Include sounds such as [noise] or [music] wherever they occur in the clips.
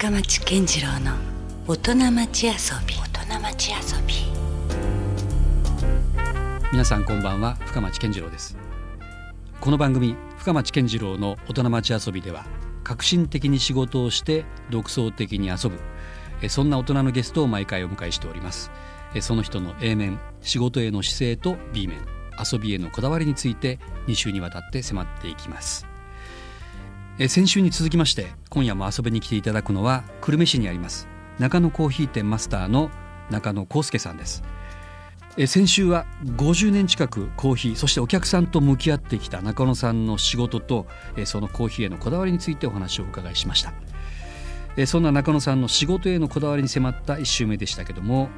深町健次郎の大人町遊び。大人町遊び。皆さんこんばんは深町健次郎です。この番組深町健次郎の大人町遊びでは革新的に仕事をして独創的に遊ぶそんな大人のゲストを毎回お迎えしております。その人の A 面仕事への姿勢と B 面遊びへのこだわりについて2週にわたって迫っていきます先週に続きまして今夜も遊びに来ていただくのは久留米市にあります中野コーヒー店マスターの中野康介さんです。先週は50年近くコーヒーそしてお客さんと向き合ってきた中野さんの仕事とそのコーヒーへのこだわりについてお話をお伺いしました。そんな中野さんの仕事へのこだわりに迫った1週目でしたけども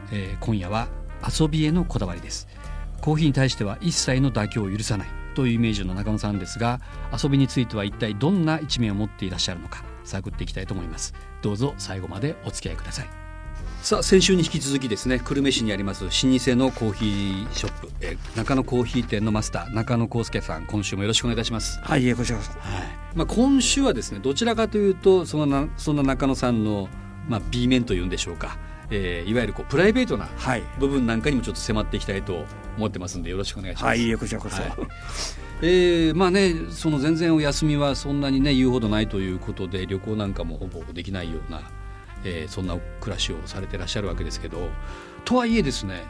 今夜は遊びへのこだわりです。コーヒーに対しては一切の妥協を許さないというイメージの中野さんですが遊びについては一体どんな一面を持っていらっしゃるのか探っていきたいと思います。どうぞ最後までお付き合いください。さあ先週に引き続きですね久留米市にあります老舗のコーヒーショップ、え中野コーヒー店のマスター中野康介さん今週もよろしくお願いいたします。はいこちらこそ、はい。まあ、今週はですねどちらかというとそのなそんな中野さんの、まあ、B 面というんでしょうかえー、いわゆるこうプライベートな部分なんかにもちょっと迫っていきたいと思ってますんでよろしくお願いします。はい、こちらこそ。はい、えー、まあねその全然お休みはそんなにね言うほどないということで旅行なんかもほぼできないような、えー、そんな暮らしをされてらっしゃるわけですけどとはいえですね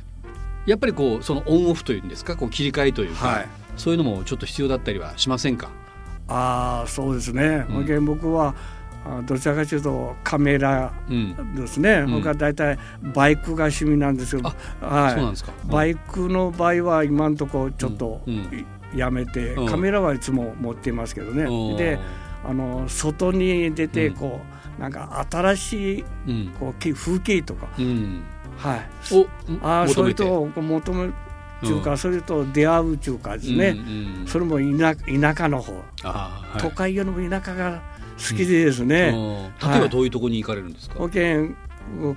やっぱりこうそのオンオフというんですかこう切り替えというか、はい、そういうのもちょっと必要だったりはしませんか？ああそうですね、うん、僕はどちらかというとカメラですね、うん、僕は大体バイクが趣味なんですよ、はい、バイクの場合は今のところちょっとやめて、カメラはいつも持っていますけどね、であの外に出てこう、なんか新しいこう風景とか、はい、あそういうと求めというか、それと出会うというかですね、それも田田舎の方、都会よりも田舎が好きですね、うん、例えばどういうところに行かれるんですか、保険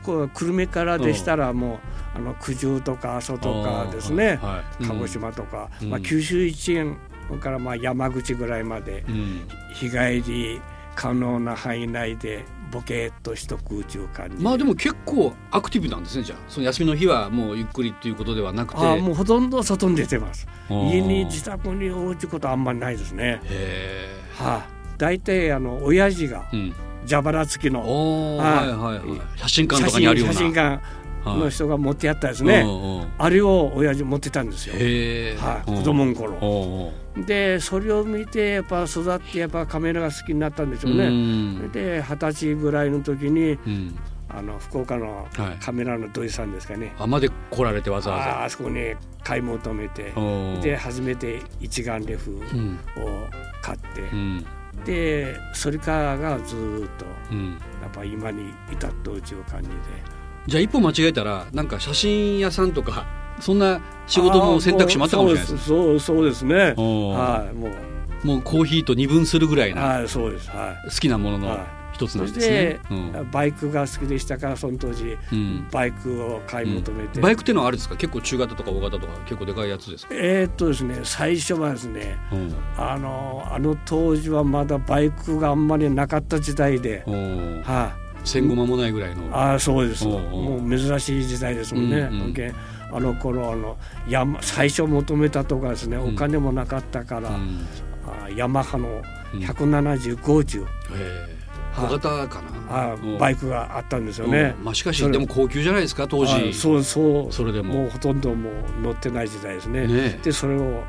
久留米からでしたらもうあの九十とか阿蘇とかですね、はい、鹿児島とか、うん、まあ、九州一円からまあ山口ぐらいまで、日帰り可能な範囲内でボケっとしとく宇宙感じまあでも結構アクティブなんですねじゃあ。その休みの日はもうゆっくりっていうことではなくて。あもうほとんど外に出てます。家に自宅におうちことあんまりないですね。へえはあ大体あの親父が蛇腹付きの、はい。はいはい、写真館とかにあるような。写真館の人が持ってやったですね、あれを親父持ってたんですよ、はい、子供の頃。でそれを見てやっぱ育ってやっぱカメラが好きになったんでしょうね。で二十歳ぐらいの時に、あの福岡のカメラの土井さんですかね、あまで来られてわざわざ。あそこに買い求めてで初めて一眼レフを買って、うんでそれからがずっと、うん、やっぱ今に至ってうちを感じで。じゃあ一歩間違えたらなんか写真屋さんとかそんな仕事の選択肢もあったかもしれないですそうそうですね。はいもう。もうコーヒーと二分するぐらいな、はい、そうです、はい、好きなものの、はい一つなんですね、うん、バイクが好きでしたからその当時、うん、バイクを買い求めて、うん、バイクっていうのはあれですか？結構中型とか大型とか結構でかいやつですか？えー、っとですね最初はですね、あのあの当時はまだバイクがあんまりなかった時代で、はい、あ、戦後間もないぐらいの。あそうです。もう珍しい時代ですもんね、うんうん、あの頃あの山最初求めたとかですねお金もなかったから、うん、あヤマハの17050、うん小型かな。あバイクがあったんですよね、まあ、しかしで。も高級じゃないですか当時。そうそう。それでも。もうほとんどもう乗ってない時代ですね、ね、でそれを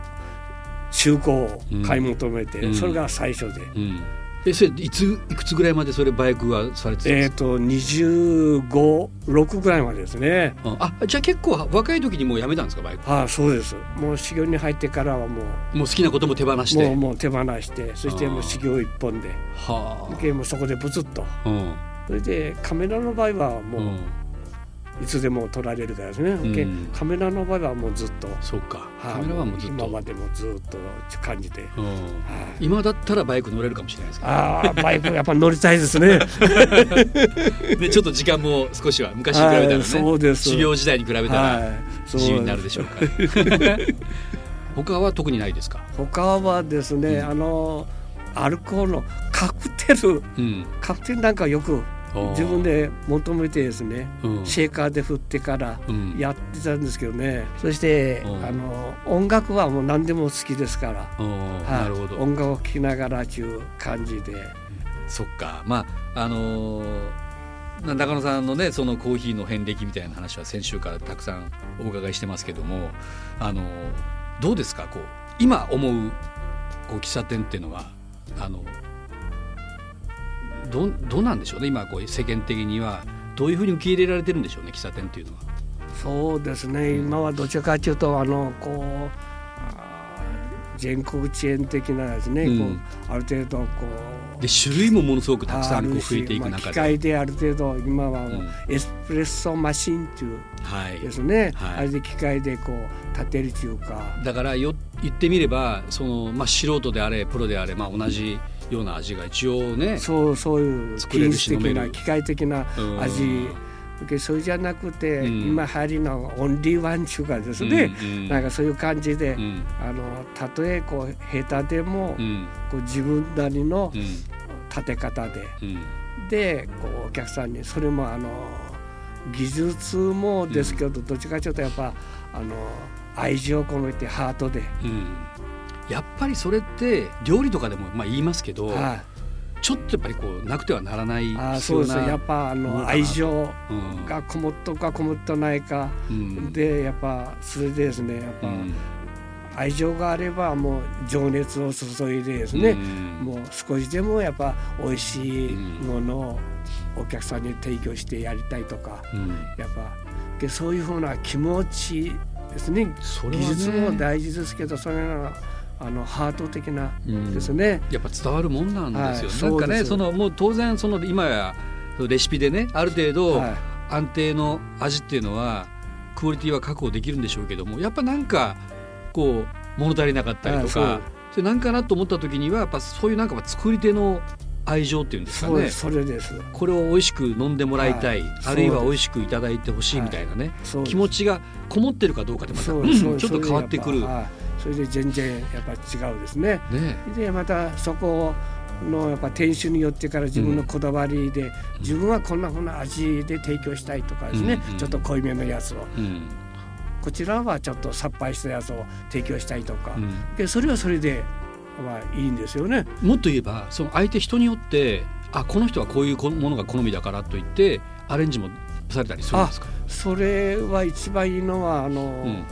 中古を買い求めて、うん、それが最初で、うんえそれいついくつぐらいまでそれバイクはされてたんですか？えっ、と256ぐらいまでですね。あじゃあ結構若い時にもうやめたんですかバイク？ああそうです。もう修行に入ってからはもう。もう好きなことも手放して？もうもう手放してそしてもう修行一本で。はあ。もうそこでブツッと、うん、それでカメラの場合はもう、うんいつでも撮られるからですね、うん、カメラの場合はもうずっと。そうか。カメラはもうずっと。今までもずっと感じて、うん。はい、今だったらバイク乗れるかもしれないですか、ああバイクやっぱ乗りたいですね。で [laughs] ちょっと時間も少しは昔に比べたらね、そうです。修行時代に比べたら自由になるでしょうか、はい、[laughs] 他は特にないですか？他はですね、うん、あのアルコールのカクテル、うん、カクテルなんかよく自分で求めてですね、うん、シェーカーで振ってからやってたんですけどね、うん、そしてあの音楽はもう何でも好きですから、はい、音楽を聴きながらという感じで。そっか。まああのー、中野さんのねそのコーヒーの遍歴みたいな話は先週からたくさんお伺いしてますけどもあのー、どうですか？こう今思うこう喫茶店っていうのはあのどどうなんでしょうね今こう世間的には。どういうふうに受け入れられてるんでしょうね喫茶店っていうのは。そうですね。今はどちらかというとあのこう全国チェーン的なですね、うん、こうある程度こうで種類もものすごくたくさんこう増えていく中で、まあ、機械である程度今はエスプレッソマシンというですね、はい。はい、あれで機械でこう立てるというか。だからよ言ってみればその、まあ、素人であれプロであれ、まあ、同じような味が一応ねそうそういう品質的な機械的な味。それじゃなくて、うん、今流行りのオンリーワン中華ですね、うんうん、なんかそういう感じで、うん、あのたとえこう下手でも、うん、こう自分なりの立て方で、でこうお客さんにそれもあの技術もですけど、どっちかというとやっぱあの愛情を込めてハートで、やっぱりそれって料理とかでもまあ言いますけど、はい。ちょっとやっぱりこうなくてはならないあそうですやっぱあの愛情がこもっとかこもっとないか、うん、でやっぱそれでですね。やっぱ、うん、愛情があればもう情熱を注いでですね、うん、もう少しでもやっぱ美味しいものをお客さんに提供してやりたいとか、やっぱそういうふうな気持ちですね、ね、技術も大事ですけどそれがあのハート的なですね、うん、やっぱ伝わるもんなんですよ、はい、なんかねそのもう当然その今やレシピでねある程度安定の味っていうのはクオリティは確保できるんでしょうけどもやっぱなんかこう物足りなかったりとかそれなんかなと思った時にはやっぱそういうなんか作り手の愛情っていうんですかね。それです。これを美味しく飲んでもらいたい、はい、あるいは美味しくいただいてほしいみたいなね、はい、気持ちがこもってるかどうかでまたちょっと変わってくる。それで全然やっぱ違うですね。ね。でまたそこのやっぱ店主によってから自分のこだわりで、うん、自分はこんなふうな味で提供したいとかですね、うんうん、ちょっと濃いめのやつを、うん、こちらはちょっとさっぱりしたやつを提供したいとか、うん、でそれはそれでまあいいんですよね。もっと言えばその相手人によってあこの人はこういうものが好みだからといってアレンジもされたりするんですか？それは一番いいのはあの、うん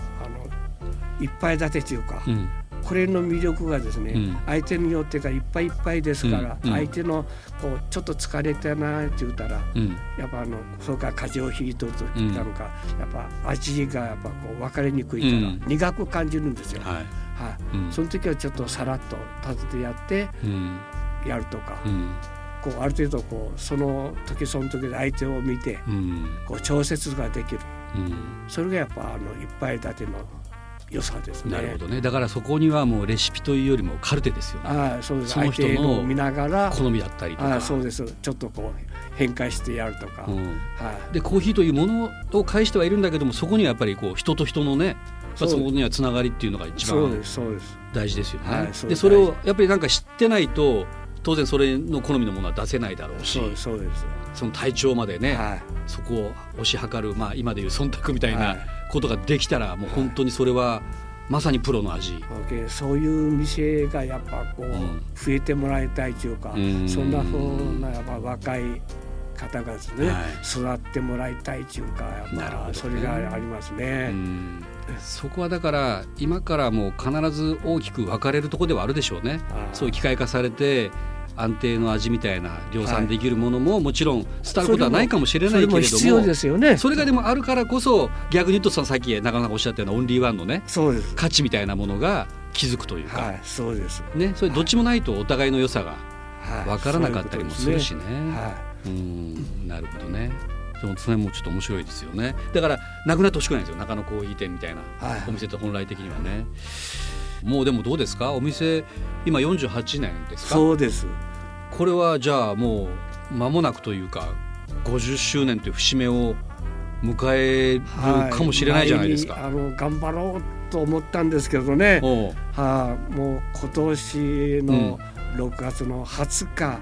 いっぱい立てというか、うん、これの魅力がですね、うん、相手によってがいっぱいいっぱいですから、うん、相手のこうちょっと疲れたなって言ったら、やっぱあのそうか風邪をひいとるときたのか、やっぱ味がやっぱこう分かりにくいから、苦く感じるんですよ。はい、はい、その時はちょっとさらっと立ててやってやるとか。こうある程度こうその時その時で相手を見て、こう調節ができる、それがやっぱあのいっぱい立ての良さですね。なるほどね。だからそこにはもうレシピというよりもカルテですよね。あそうです。その人の見ながら好みだったりとか。あそうです。ちょっとこう変化してやるとか。うん、はい。でコーヒーというものを介してはいるんだけども、そこにはやっぱりこう人と人のね。そこにはつながりっていうのが一番大事ですよね。そでそれをやっぱりなんか知ってないと当然それの好みのものは出せないだろうしそうですその体調までね、はい、そこを推し量る、まあ、今でいう忖度みたいなことができたらもう本当にそれはまさにプロの味、そういう店がやっぱこう、増えてもらいたいというか、そんなふうなやっぱ若い方がですね、はい、育ってもらいたいというかやっぱそれがありますね。そこはだから今からもう必ず大きく分かれるところではあるでしょうね。そういう機械化されて安定の味みたいな量産できるものももちろん伝わることはないかもしれないけれどもそれがでもあるからこそ逆に言うとさっき中野さんがおっしゃったようなオンリーワンのね価値みたいなものが気づくというか、はい、そうです。ねそれどっちもないとお互いの良さが分からなかったりもするしね。はい、うんなるほどね。でもそれもちょっと面白いですよね。だからなくなってほしくないんですよ。中野コーヒー店みたいな、お店って本来的にはね。もうでもどうですか？お店今48年ですか？そうです。これはじゃあもう間もなくというか50周年という節目を迎えるかもしれないじゃないですか、はい、あの頑張ろうと思ったんですけどね。はあ、もう今年の6月の20日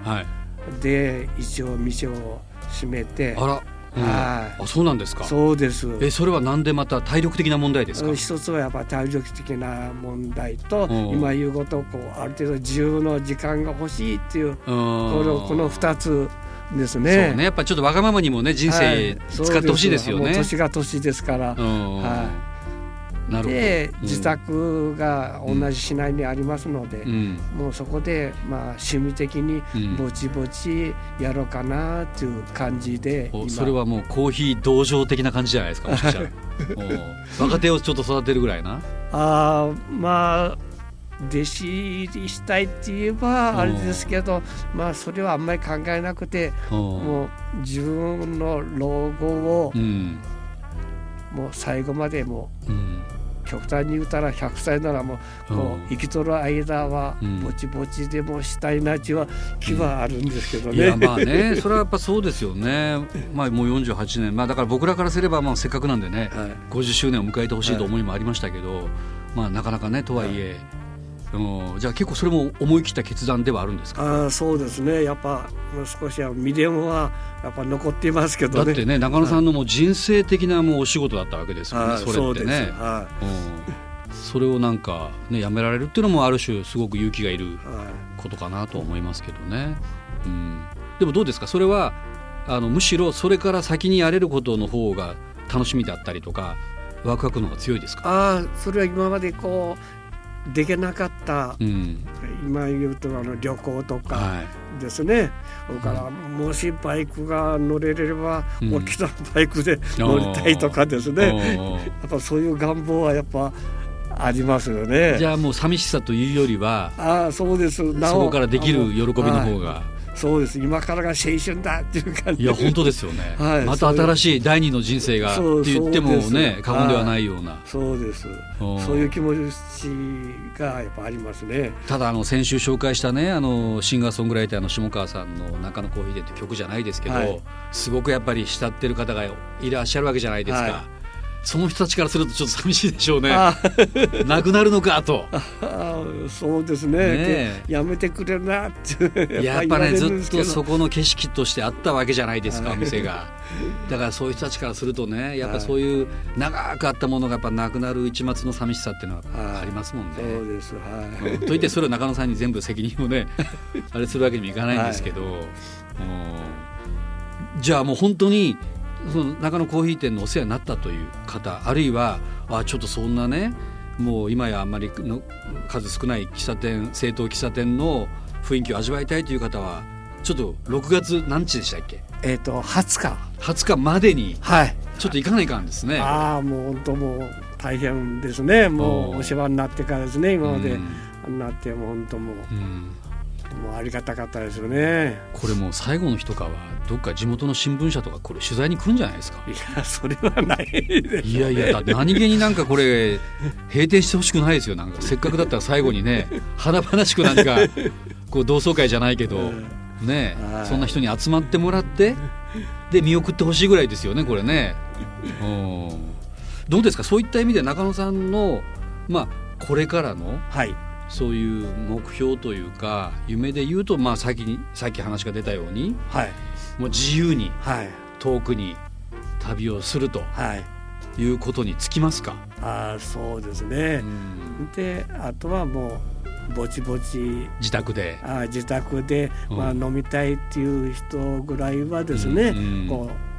で一応店を始めてあら。うん、はい、あそうなんですか。そうです。えそれはなんでまた体力的な問題ですか？一つはやっぱ体力的な問題と今言うことをこうある程度自由の時間が欲しいっていうこのこの2つですね。そうね。やっぱちょっとわがままにもね人生使ってほしいですよね、はい、年が年ですから、はいで、うん、自宅が同じ市内にありますので、うん、もうそこでまあ趣味的にぼちぼちやろうかなっていう感じで、うん、それはもうコーヒー道場的な感じじゃないですかもしかしたら若手をちょっと育てるぐらいな。あまあ弟子入りしたいって言えばあれですけどまあそれはあんまり考えなくてもう自分の老後をもう最後までもう極端に言うたら100歳ならもうこう生きとる間はぼちぼちでもしたいなちは気はあるんですけどね。いやまあね [laughs] それはやっぱそうですよね。まあもう48年まあだから僕らからすればまあせっかくなんでね、はい、50周年を迎えてほしいと思いもありましたけど、はい、まあなかなかねとはいえ。はいうん、じゃあ結構それも思い切った決断ではあるんですか？あそうですね。やっぱ少しは未練はやっぱ残っていますけど、ね、だってね中野さんのもう人生的なもうお仕事だったわけですよね、それってね、はい、うん、それをなんかねやめられるっていうのもある種すごく勇気がいることかなと思いますけどね、うん、でもどうですか？それはあのむしろそれから先にやれることの方が楽しみだったりとかワクワクの方が強いですか？あそれは今までこうできなかった、うん、今言うとあの旅行とかですね、はい、それからもしバイクが乗れれば、うん、大きなバイクで乗りたいとかですね。やっぱそういう願望はやっぱありますよね。じゃあもう寂しさというよりはあそうです。そこからできる喜びの方が。そうです。今からが青春だっていう感じ。いや本当ですよね、[laughs] はい、また新しい第二の人生がって言ってもね過言ではないような。そうです。そういう気持ちがやっぱありますね。ただあの先週紹介したねあのシンガーソングライターの下川さんの「中野コーヒーで」って曲じゃないですけど、はい、すごくやっぱり慕ってる方がいらっしゃるわけじゃないですか、はいその人たちからするとちょっと寂しいでしょうね。なくなるのかと。[laughs] そうですね。ねやめてくれるなって。[laughs] やっぱねずっとそこの景色としてあったわけじゃないですかお店が。だからそういう人たちからするとねやっぱそういう長くあったものがやっぱなくなる一末の寂しさっていうのはありますもんね。そうです、はい、といってそれを中野さんに全部責任をね [laughs] あれするわけにもいかないんですけど、はい、じゃあもう本当にその中野コーヒー店のお世話になったという方あるいはあちょっとそんなねもう今やあんまりの数少ない喫茶店正当喫茶店の雰囲気を味わいたいという方はちょっと6月何日でしたっけ？えっ、ー、と20日。20日までにはい。ちょっと行かないかんですね、ああもう本当もう大変ですね。もうお世話になってからですね今まで、なっても本当もう、うんもうありがたかったですよね。これもう最後の日とかはどっか地元の新聞社とかこれ取材に来るんじゃないですか？いやそれはないです、ね、いやいや何気になんかこれ閉店してほしくないですよ。なんかせっかくだったら最後にね華々しくなんかこう同窓会じゃないけどねそんな人に集まってもらってで見送ってほしいぐらいですよねこれね。うん。どうですか？そういった意味で中野さんのまあこれからの、はいそういう目標というか夢で言うと、まあ、さっきさっき話が出たように、はい、もう自由に、はい、遠くに旅をすると、はい、いうことにつきますか？あそうですね、うん、であとはもうぼちぼち自宅で。あ自宅で、まあ、飲みたいっていう人ぐらいはですね、うんうん、こう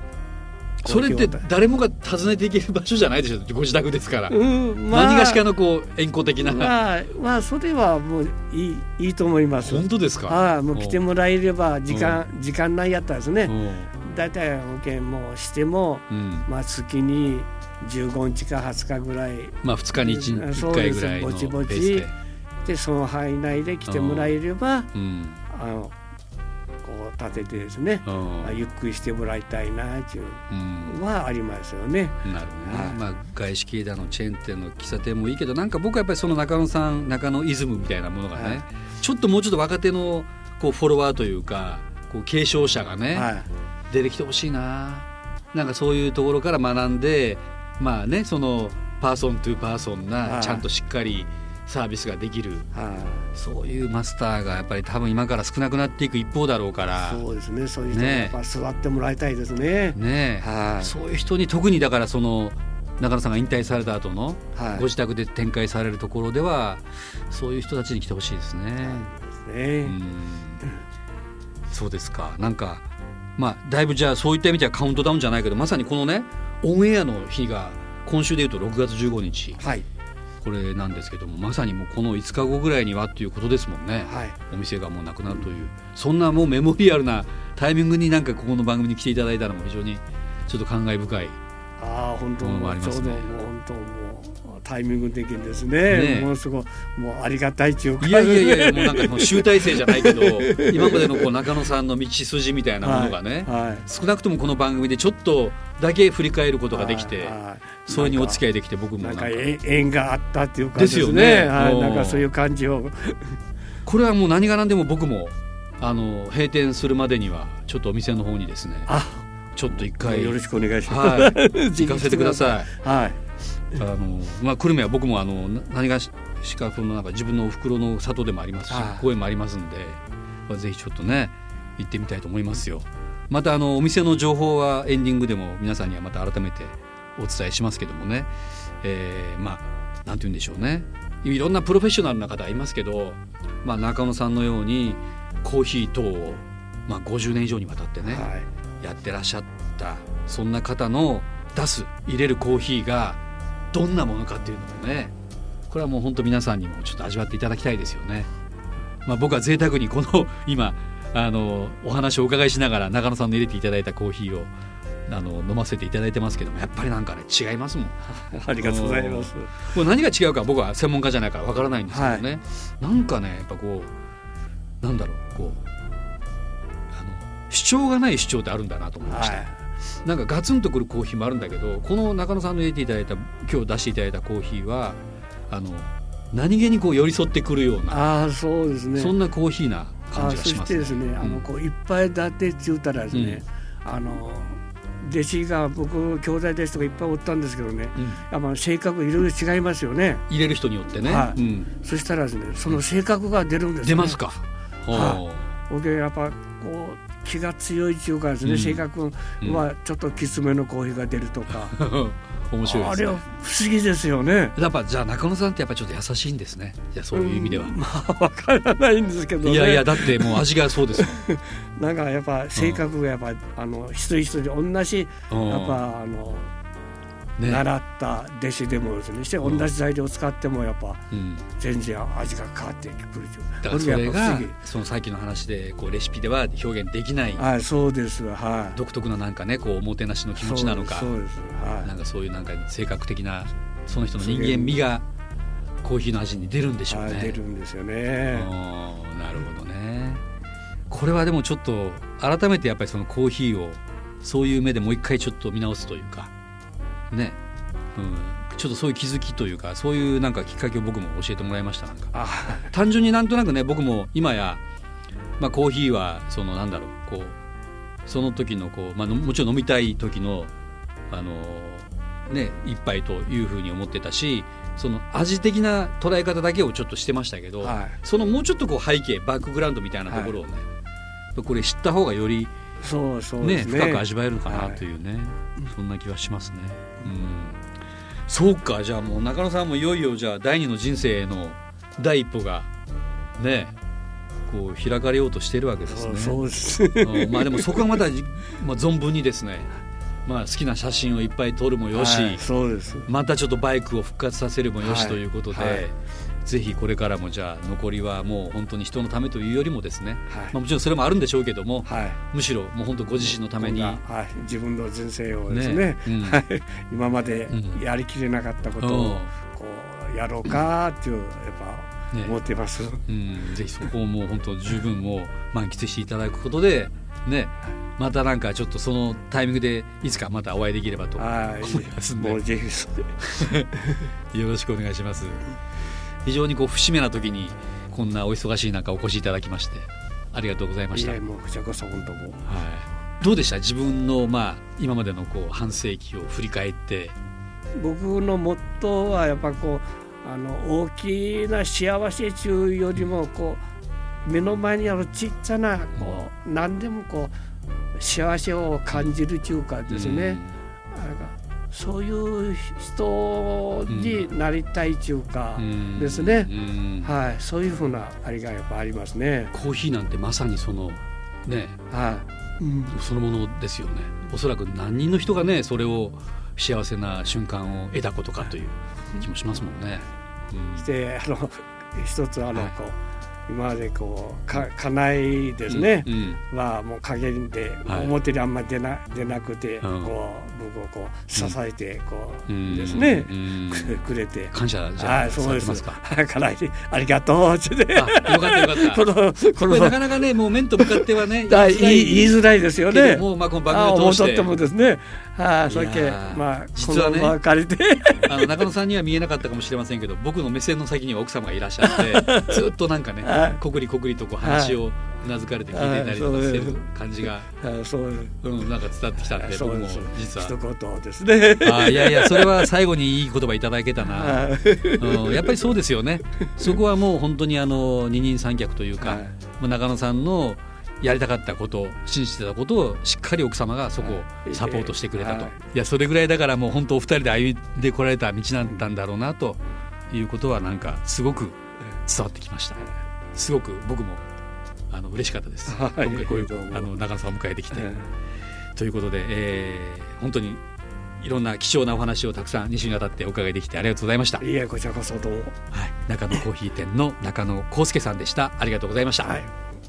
それって誰もが訪ねていける場所じゃないでしょ？[laughs] ご自宅ですから、うんまあ、何がしかのこう円弧的な。まあ、まあ、それはもういいいいと思います。本当ですか？ああもう来てもらえれば時間時間内やったらですね。大体保険もしても、うん、まあ月に15日か20日ぐらい。まあ2日に 1, 1回ぐらいのぼちぼち。で。その範囲内で来てもらえれば、うん、あの立ててですね、ゆっくりしてもらいたいなっていうはありますよね。なるほどね、まあ、外資系だのチェーン店の喫茶店もいいけどなんか僕はやっぱりその中野さん中野イズムみたいなものがね、はい、ちょっともうちょっと若手のこうフォロワーというかこう継承者がね、はい、出てきてほしいな。なんかそういうところから学んでまあねその person to person な、ちゃんとしっかりサービスができる、はそういうマスターがやっぱり多分今から少なくなっていく一方だろうから。そうですね。そういう人にやっぱ座ってもらいたいですね。ね。はい、そういう人に特にだからその中野さんが引退された後のご自宅で展開されるところでは、そういう人たちに来てほしいですね。はい、ですね。そうですか。なんかまあだいぶじゃあそういった意味ではカウントダウンじゃないけどまさにこのねオンエアの日が今週でいうと6月15日、はい、これなんですけどもまさにもうこの5日後ぐらいにはっていうことですもんね、はい、お店がもうなくなるというそんなもうメモリアルなタイミングになんかここの番組に来ていただいたのも非常にちょっと感慨深いああ本当もありますね。タイミング的にですね。ねものすごいもうありがたいっていうか。いやいやいやもうなんかもう集大成じゃないけど [laughs] 今までのこう中野さんの道筋みたいなものがね、はいはい、少なくともこの番組でちょっとだけ振り返ることができて、はい、それにお付き合いできて僕もなんか縁があったっていうかですよね。はい、なんかそういう感じを。[laughs] これはもう何が何でも僕もあの閉店するまでにはちょっとお店の方にですね。あちょっと一回よろしくお願いします。はい、[laughs] 行かせてください。はい。あのまあ久留米は僕もあの何がしかこのなんか自分のお袋の里でもありますし、公園もありますんで、まあ、ぜひちょっとね行ってみたいと思いますよ。またあのお店の情報はエンディングでも皆さんにはまた改めてお伝えしますけどもね、えー、まあなんて言うんでしょうね。いろんなプロフェッショナルな方いますけど、まあ中野さんのようにコーヒー等をまあ50年以上にわたってね、はいやってらっしゃったそんな方の出す入れるコーヒーがどんなものかっていうのもね。これはもう本当皆さんにもちょっと味わっていただきたいですよね。まあ、僕は贅沢にこの [laughs] 今あのお話をお伺いしながら中野さんの入れていただいたコーヒーをあの飲ませていただいてますけどもやっぱりなんかね違いますもん。[laughs] ありがとうございます。これ何が違うか僕は専門家じゃないからわからないんですけどね、はい、なんかねやっぱこうなんだろうこう主張がない主張ってあるんだなと思いました、はい、なんかガツンとくるコーヒーもあるんだけどこの中野さんの入れていただいた今日出していただいたコーヒーはあの何気にこう寄り添ってくるようなあそうですね。そんなコーヒーな感じがします、ね、そしてですね、あのこういっぱい立てって言ったらですね、うん、あの弟子が僕兄弟弟子とかいっぱいおったんですけどね、うん、やっぱ性格いろいろ違いますよね。入れる人によってね、はい。うん、そしたらですねその性格が出るんです、ね、出ますか。はい、僕やっぱこう気が強いっていうかですね、うん、性格はちょっときつめのコーヒーが出るとか。[laughs] 面白い、ね、あれは不思議ですよね。やっぱじゃあ中野さんってやっぱちょっと優しいんですね。じゃそういう意味では。うん、[laughs] まあわからないんですけど、ね、いやいやだってもう味がそうです [laughs] なんかやっぱ性格がやっぱ、あの一人一人同じやっぱあのね、習った弟子でもですね。して同じ材料を使ってもやっぱ全然味が変わってくるだからそれがそのさっきの話でこうレシピでは表現できない。はいそうです。はい。独特のなんかねこうおもてなしの気持ちなのか。そうです。はい。なんかそういうなんか性格的なその人の人間味がコーヒーの味に出るんでしょうね。出るんですよね。なるほどね。これはでもちょっと改めてやっぱりそのコーヒーをそういう目でもう一回ちょっと見直すというかね、うん、ちょっとそういう気づきというかそういうなんかきっかけを僕も教えてもらいましたなんか。単純になんとなくね僕も今や、まあ、コーヒーはそのなんだろうこうその時のこう、まあ、もちろん飲みたい時のあのね一杯というふうに思ってたしその味的な捉え方だけをちょっとしてましたけど、はい、そのもうちょっとこう背景バックグラウンドみたいなところをね、はい、これ知った方がよりそうそうね、ね、深く味わえるかなというね、はい、そんな気はしますね。うん、そうかじゃあもう中野さんもいよいよじゃあ第二の人生の第一歩がねこう開かれようとしてるわけですね。そうです。まあでもそこはまだ、[laughs] まあ、存分にですねまあ、好きな写真をいっぱい撮るもよし、はい、そうです。またちょっとバイクを復活させるもよしということで、はいはい、ぜひこれからもじゃあ残りはもう本当に人のためというよりもですね、はい、まあ、もちろんそれもあるんでしょうけども、はい、むしろもう本当ご自身のために、はい、自分の人生をですね、ね。うん、今までやりきれなかったことをこうやろうかっていうやっぱ、ね、思ってます、うん、ぜひそこをもう本当十分を満喫していただくことでね。またなんかちょっとそのタイミングでいつかまたお会いできればと思いますんで。[laughs] よろしくお願いします。非常にこう節目な時にこんなお忙しい中お越しいただきましてありがとうございました。もうこちらこそ本当もはい。どうでした？自分のまあ今までのこう半世紀を振り返って。僕のモットーはやっぱこうあの大きな幸せ中よりもこう目の前にあるちっちゃなこう何でもこう幸せを感じる中華ですね。うんそういう人になりたい中華ですね、はい、そういうふうなありがやっぱありますね。コーヒーなんてまさにそのね、はい、うん、そのものですよね。おそらく何人の人がねそれを幸せな瞬間を得たことかという気もしますもんね。うん、してあの一つあの、はい、こう今までこうか家内ですね、うんうん、はもう陰で表にあんまり出な出なくて、こう僕をこう支えてこうですね、くれて。感謝じゃあそうです。か？[laughs] からありがとうってよかったよかった。[laughs] このこのなかなかねもう面と向かってはね [laughs] 言い言いづらいですよね。もうまあこの番組を通して。もですね。はい、それけまあ実はね借りて。あの中野さんには見えなかったかもしれませんけど僕の目線の先には奥様がいらっしゃってずっとなんかねこくりこくりとこう話をうなずかれて聞いていたりとかしてる感じが、そううん、なんか伝わってきたんで僕も実は。一言ですねあいやいやそれは最後にいい言葉いただけたな、[laughs] うん、やっぱりそうですよね。そこはもう本当にあの二人三脚というか、はい、中野さんのやりたかったこと信じてたことをしっかり奥様がそこをサポートしてくれたと、い、やそれぐらいだからもう本当お二人で歩んでこられた道なんだろうなということはなんかすごく伝わってきましたすごく僕もあの嬉しかったです、はい、今回こういうあの長野さんを迎えてきて、ということで、えー、本当にいろんな貴重なお話をたくさん2週にわたってお伺いできてありがとうございました。いえこちらこそどうも、はい、中野コーヒー店の中野康介さんでした。ありがとうございました、はい、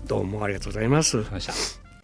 どうもありがとうございます